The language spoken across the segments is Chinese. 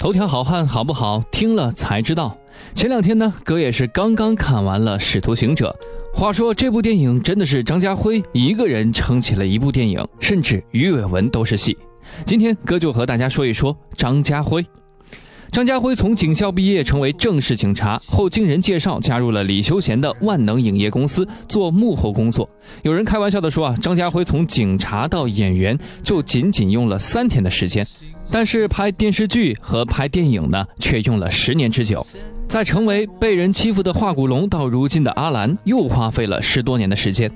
头条好汉好不好？听了才知道。前两天呢，哥也是刚刚看完了《使徒行者》。话说这部电影真的是张家辉一个人撑起了一部电影，甚至鱼尾纹都是戏。今天哥就和大家说一说张家辉。张家辉从警校毕业，成为正式警察后，经人介绍加入了李修贤的万能影业公司做幕后工作。有人开玩笑的说啊，张家辉从警察到演员就仅仅用了三天的时间，但是拍电视剧和拍电影呢，却用了十年之久。在成为被人欺负的化骨龙到如今的阿兰，又花费了十多年的时间。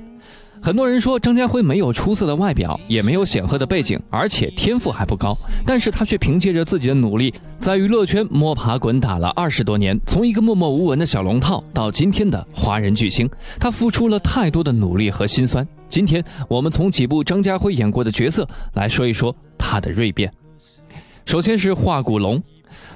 很多人说张家辉没有出色的外表，也没有显赫的背景，而且天赋还不高。但是他却凭借着自己的努力，在娱乐圈摸爬滚打了二十多年，从一个默默无闻的小龙套到今天的华人巨星，他付出了太多的努力和辛酸。今天我们从几部张家辉演过的角色来说一说他的锐变。首先是华古龙。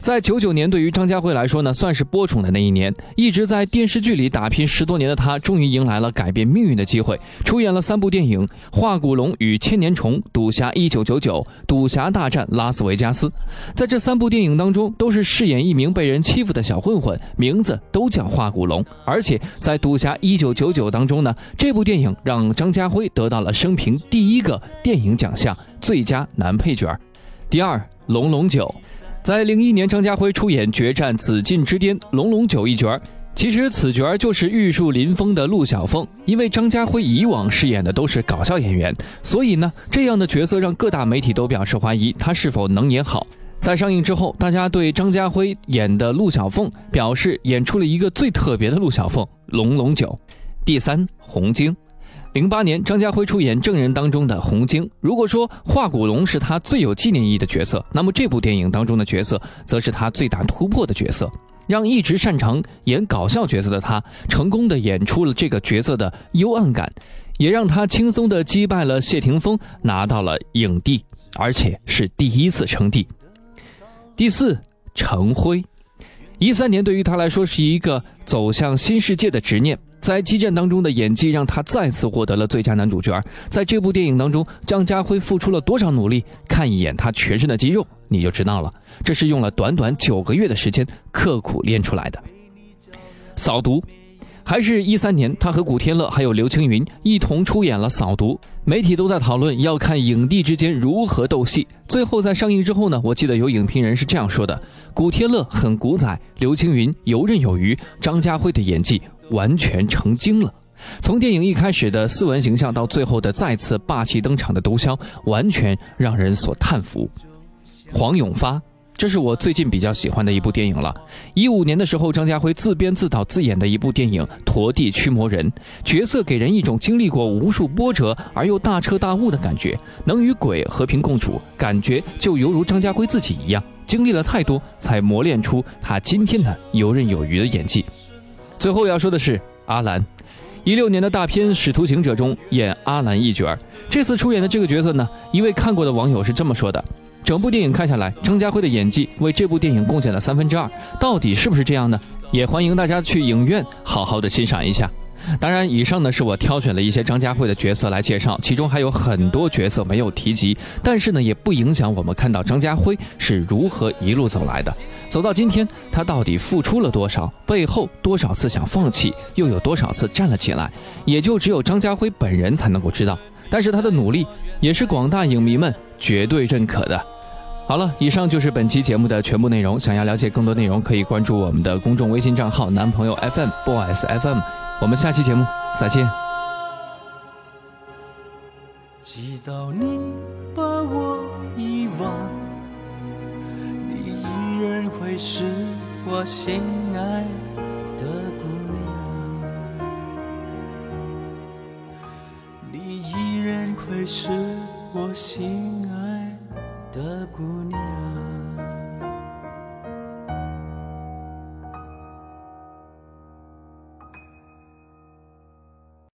在九九年，对于张家辉来说呢，算是播种的那一年。一直在电视剧里打拼十多年的他，终于迎来了改变命运的机会，出演了三部电影《华古龙与千年虫》《赌侠一九九九》《赌侠大战拉斯维加斯》。在这三部电影当中，都是饰演一名被人欺负的小混混，名字都叫华古龙。而且在《赌侠一九九九》当中呢，这部电影让张家辉得到了生平第一个电影奖项——最佳男配角。第二，《龙龙九》。在零一年，张家辉出演《决战紫禁之巅》龙龙九一角儿，其实此角儿就是玉树临风的陆小凤。因为张家辉以往饰演的都是搞笑演员，所以呢，这样的角色让各大媒体都表示怀疑他是否能演好。在上映之后，大家对张家辉演的陆小凤表示演出了一个最特别的陆小凤。龙龙九，第三红晶。零八年，张家辉出演《证人》当中的洪晶。如果说华古龙是他最有纪念意义的角色，那么这部电影当中的角色，则是他最大突破的角色，让一直擅长演搞笑角色的他，成功的演出了这个角色的幽暗感，也让他轻松的击败了谢霆锋，拿到了影帝，而且是第一次称帝。第四，程辉，一三年对于他来说是一个走向新世界的执念。在激战当中的演技让他再次获得了最佳男主角。在这部电影当中，张家辉付出了多少努力？看一眼他全身的肌肉，你就知道了。这是用了短短九个月的时间刻苦练出来的。扫毒，还是一三年，他和古天乐还有刘青云一同出演了《扫毒》，媒体都在讨论要看影帝之间如何斗戏。最后在上映之后呢，我记得有影评人是这样说的：古天乐很古仔，刘青云游刃有余，张家辉的演技。完全成精了，从电影一开始的斯文形象到最后的再次霸气登场的毒枭，完全让人所叹服。黄永发，这是我最近比较喜欢的一部电影了。一五年的时候，张家辉自编自导自演的一部电影《陀地驱魔人》，角色给人一种经历过无数波折而又大彻大悟的感觉，能与鬼和平共处，感觉就犹如张家辉自己一样，经历了太多，才磨练出他今天的游刃有余的演技。最后要说的是阿兰，一六年的大片《使徒行者》中演阿兰一角。这次出演的这个角色呢，一位看过的网友是这么说的：整部电影看下来，张家辉的演技为这部电影贡献了三分之二。到底是不是这样呢？也欢迎大家去影院好好的欣赏一下。当然，以上呢是我挑选了一些张家辉的角色来介绍，其中还有很多角色没有提及，但是呢也不影响我们看到张家辉是如何一路走来的。走到今天，他到底付出了多少？背后多少次想放弃，又有多少次站了起来？也就只有张家辉本人才能够知道。但是他的努力，也是广大影迷们绝对认可的。好了，以上就是本期节目的全部内容。想要了解更多内容，可以关注我们的公众微信账号“男朋友 FM Boys FM”。我们下期节目再见。直到你把我遗忘。你依然会是我心爱的姑娘，你依然会是我心的姑娘。